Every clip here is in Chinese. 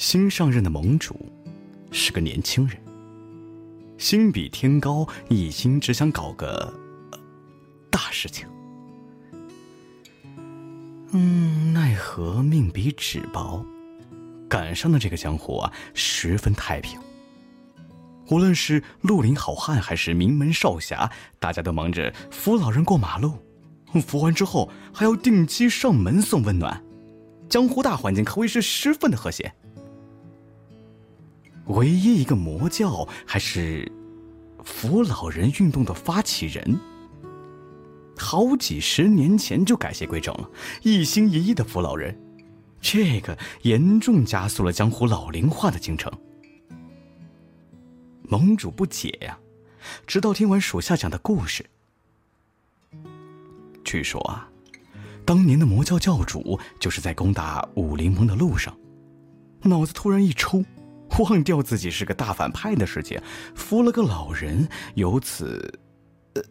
新上任的盟主是个年轻人，心比天高，一心只想搞个大事情。嗯，奈何命比纸薄，赶上的这个江湖啊，十分太平。无论是绿林好汉，还是名门少侠，大家都忙着扶老人过马路，扶完之后还要定期上门送温暖，江湖大环境可谓是十分的和谐。唯一一个魔教还是扶老人运动的发起人，好几十年前就改邪归正了，一心一意的扶老人，这个严重加速了江湖老龄化的进程。盟主不解呀，直到听完属下讲的故事。据说啊，当年的魔教教主就是在攻打武林盟的路上，脑子突然一抽。忘掉自己是个大反派的事情，扶了个老人，由此，呃，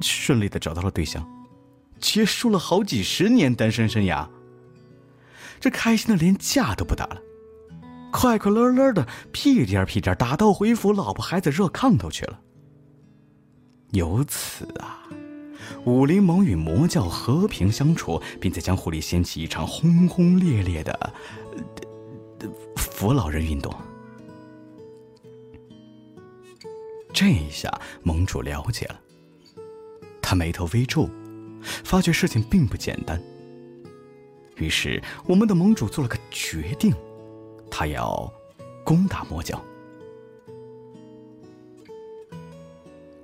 顺利的找到了对象，结束了好几十年单身生涯。这开心的连架都不打了，快快乐乐的屁颠屁颠打道回府，老婆孩子热炕头去了。由此啊，武林盟与魔教和平相处，并在江湖里掀起一场轰轰烈烈的。扶老人运动，这一下盟主了解了。他眉头微皱，发觉事情并不简单。于是，我们的盟主做了个决定，他要攻打魔教。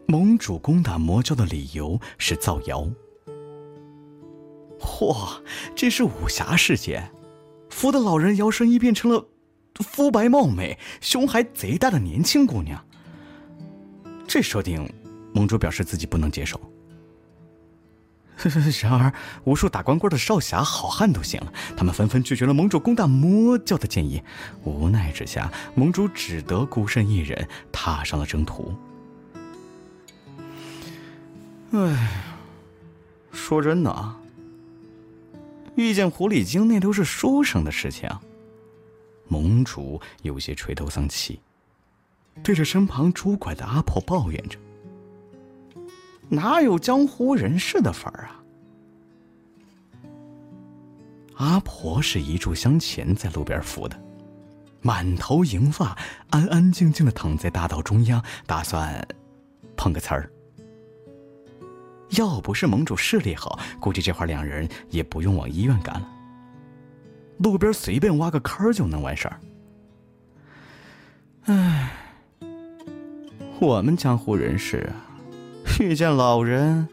盟主攻打魔教的理由是造谣。嚯，这是武侠世界，扶的老人摇身一变成了。肤白貌美、胸还贼大的年轻姑娘，这设定，盟主表示自己不能接受。然而，无数打光棍的少侠、好汉都醒了，他们纷纷拒绝了盟主攻打魔教的建议。无奈之下，盟主只得孤身一人踏上了征途。哎，说真的啊，遇见狐狸精那都是书生的事情。盟主有些垂头丧气，对着身旁拄拐的阿婆抱怨着：“哪有江湖人士的份儿啊？”阿婆是一炷香前在路边扶的，满头银发，安安静静的躺在大道中央，打算碰个瓷儿。要不是盟主视力好，估计这会儿两人也不用往医院赶了。路边随便挖个坑儿就能完事儿。唉，我们江湖人士啊遇见老人，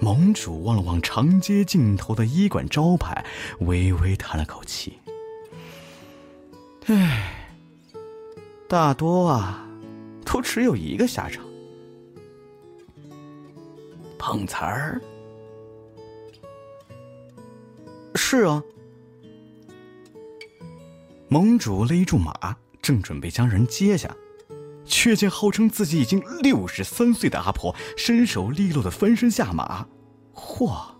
盟主望了望长街尽头的医馆招牌，微微叹了口气。唉，大多啊，都只有一个下场，碰瓷儿。是啊，盟主勒住马，正准备将人接下，却见号称自己已经六十三岁的阿婆身手利落的翻身下马，嚯！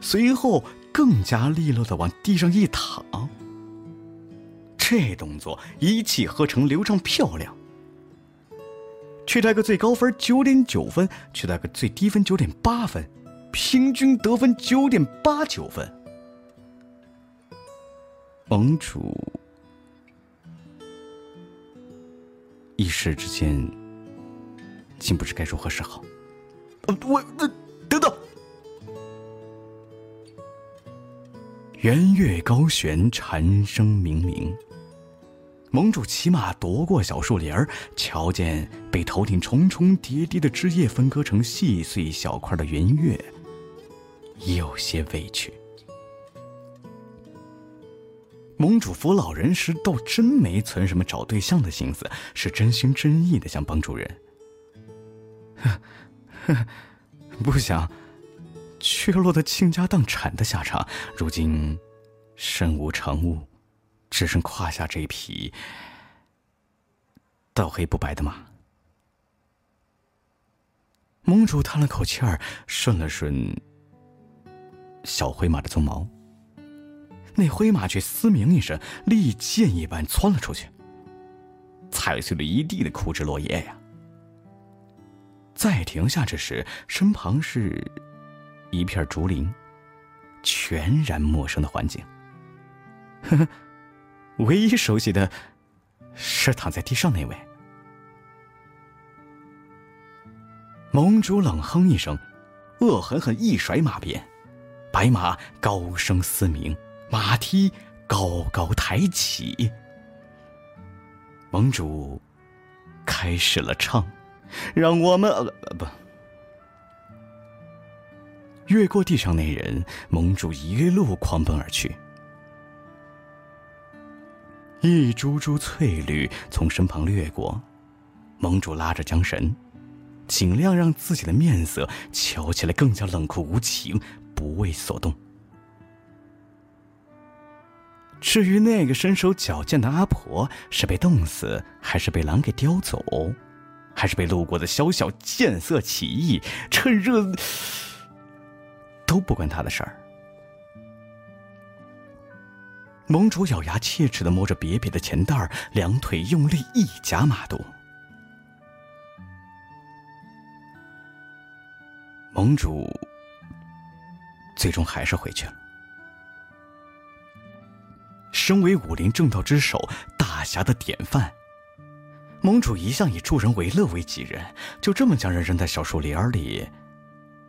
随后更加利落的往地上一躺，这动作一气呵成，流畅漂亮。却带个最高分九点九分，却带个最低分九点八分。平均得分九点八九分，盟主一时之间竟不知该如何是好。我呃，等等，圆月高悬，蝉声鸣鸣。盟主骑马夺过小树林儿，瞧见被头顶重重叠叠的枝叶分割成细碎小块的圆月。有些委屈。盟主扶老人时，倒真没存什么找对象的心思，是真心真意的想帮助人。不想，却落得倾家荡产的下场。如今身无长物，只剩胯下这匹倒黑不白的马。盟主叹了口气儿，顺了顺。小灰马的鬃毛，那灰马却嘶鸣一声，利箭一般窜了出去，踩碎了一地的枯枝落叶呀。再停下之时，身旁是一片竹林，全然陌生的环境。呵呵，唯一熟悉的，是躺在地上那位。盟主冷哼一声，恶狠狠一甩马鞭，白马高声嘶鸣，马蹄高高抬起。盟主开始了唱，让我们呃不越过地上那人，盟主一路狂奔而去，一株株翠绿从身旁掠过，盟主拉着缰绳。尽量让自己的面色瞧起来更加冷酷无情，不为所动。至于那个身手矫健的阿婆，是被冻死，还是被狼给叼走，还是被路过的小小见色起意，趁热，都不关他的事儿。盟主咬牙切齿的摸着瘪瘪的钱袋两腿用力一夹马肚。盟主最终还是回去了。身为武林正道之首、大侠的典范，盟主一向以助人为乐为己任，就这么将人扔在小树林里，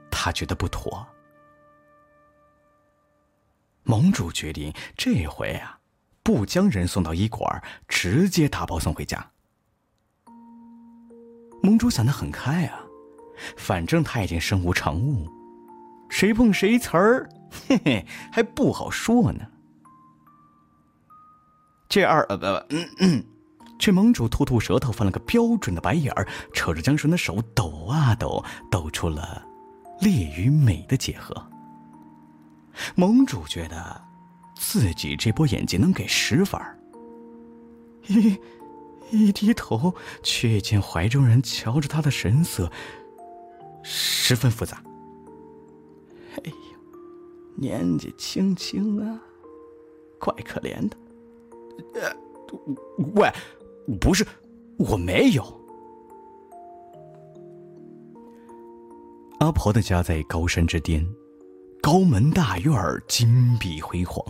他觉得不妥。盟主决定这回啊，不将人送到医馆，直接打包送回家。盟主想的很开啊。反正他已经身无长物，谁碰谁瓷儿，嘿嘿，还不好说呢。这二呃不，嗯嗯，这盟主吐吐舌头，翻了个标准的白眼儿，扯着江神的手抖啊抖，抖出了烈与美的结合。盟主觉得自己这波演技能给十分儿，一一低头，却见怀中人瞧着他的神色。十分复杂。哎呦，年纪轻轻啊，怪可怜的。呃，喂，不是，我没有。阿婆的家在高山之巅，高门大院金碧辉煌。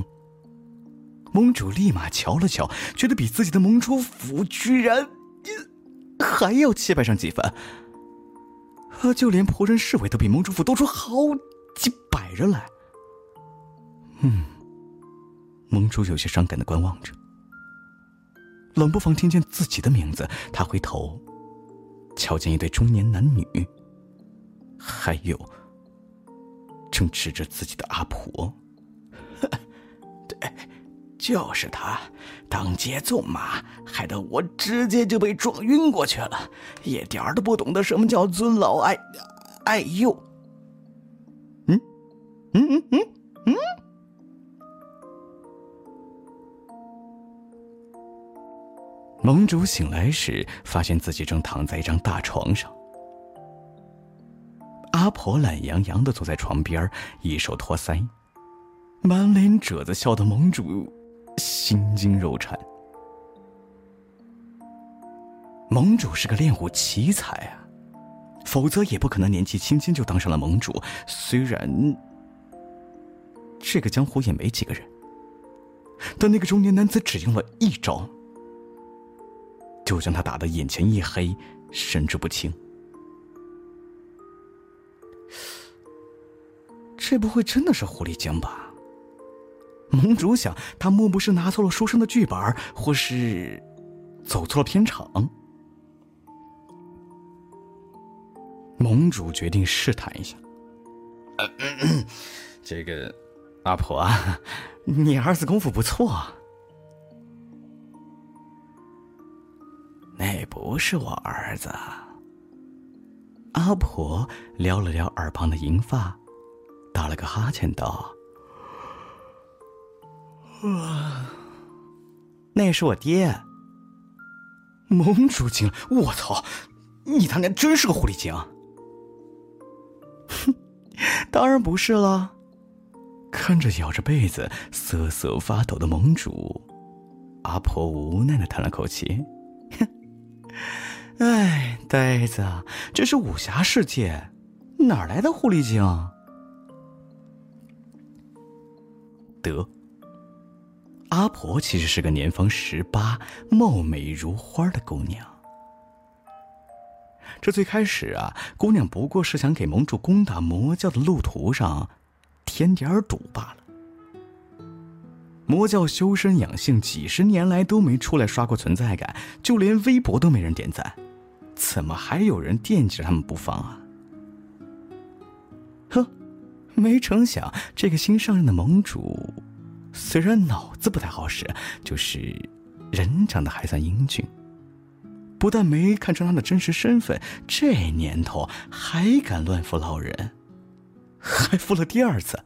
盟主立马瞧了瞧，觉得比自己的盟主府居然还要气派上几分。可就连仆人侍卫都比盟主府多出好几百人来。嗯，盟主有些伤感的观望着。冷不防听见自己的名字，他回头，瞧见一对中年男女，还有正指着自己的阿婆。对。就是他，当街纵马，害得我直接就被撞晕过去了，一点都不懂得什么叫尊老爱爱幼。嗯，嗯嗯嗯。盟主醒来时，发现自己正躺在一张大床上，阿婆懒洋洋的坐在床边，一手托腮，满脸褶子，笑得盟主。心惊肉颤。盟主是个练武奇才啊，否则也不可能年纪轻轻就当上了盟主。虽然这个江湖也没几个人，但那个中年男子只用了一招，就将他打得眼前一黑，神志不清。这不会真的是狐狸精吧？盟主想，他莫不是拿错了书生的剧本，或是走错了片场？盟主决定试探一下。这个阿婆，你儿子功夫不错。那不是我儿子。阿婆撩了撩耳旁的银发，打了个哈欠道。啊！那是我爹。盟主惊了，我操！你他娘真是个狐狸精！哼，当然不是了。看着咬着被子瑟瑟发抖的盟主，阿婆无奈的叹了口气：“哼，哎，呆子，这是武侠世界，哪来的狐狸精？”得，阿婆其实是个年方十八、貌美如花的姑娘。这最开始啊，姑娘不过是想给盟主攻打魔教的路途上添点堵罢了。魔教修身养性几十年来都没出来刷过存在感，就连微博都没人点赞，怎么还有人惦记着他们不放啊？哼，没成想这个新上任的盟主，虽然脑子不太好使，就是人长得还算英俊。不但没看出他的真实身份，这年头还敢乱扶老人，还扶了第二次。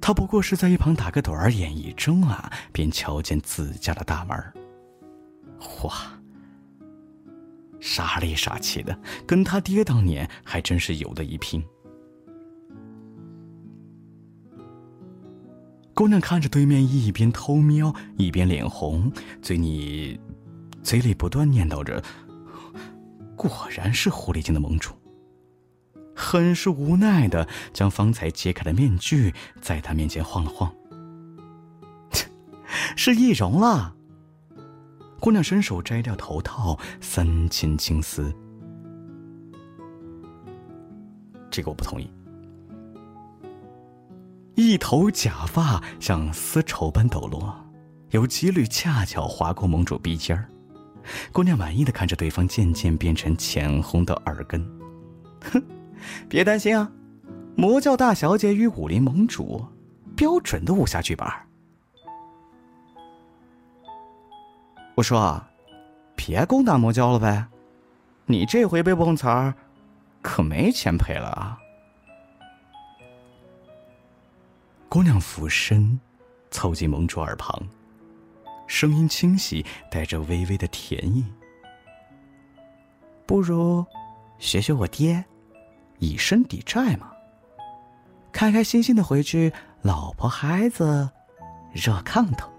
他不过是在一旁打个盹儿，眼一睁啊，便瞧见自家的大门。哇，傻里傻气的，跟他爹当年还真是有的一拼。姑娘看着对面，一边偷瞄，一边脸红，嘴里嘴里不断念叨着：“果然是狐狸精的盟主。”很是无奈的将方才揭开的面具在他面前晃了晃。是易容了。姑娘伸手摘掉头套，三千青丝。这个我不同意。一头假发像丝绸般抖落，有几缕恰巧划过盟主鼻尖儿。姑娘满意的看着对方渐渐变成浅红的耳根，哼，别担心啊，魔教大小姐与武林盟主，标准的武侠剧本。我说，别攻打魔教了呗，你这回被碰瓷儿，可没钱赔了啊。姑娘俯身，凑近盟主耳旁，声音清晰，带着微微的甜意。不如学学我爹，以身抵债嘛。开开心心的回去，老婆孩子热炕头。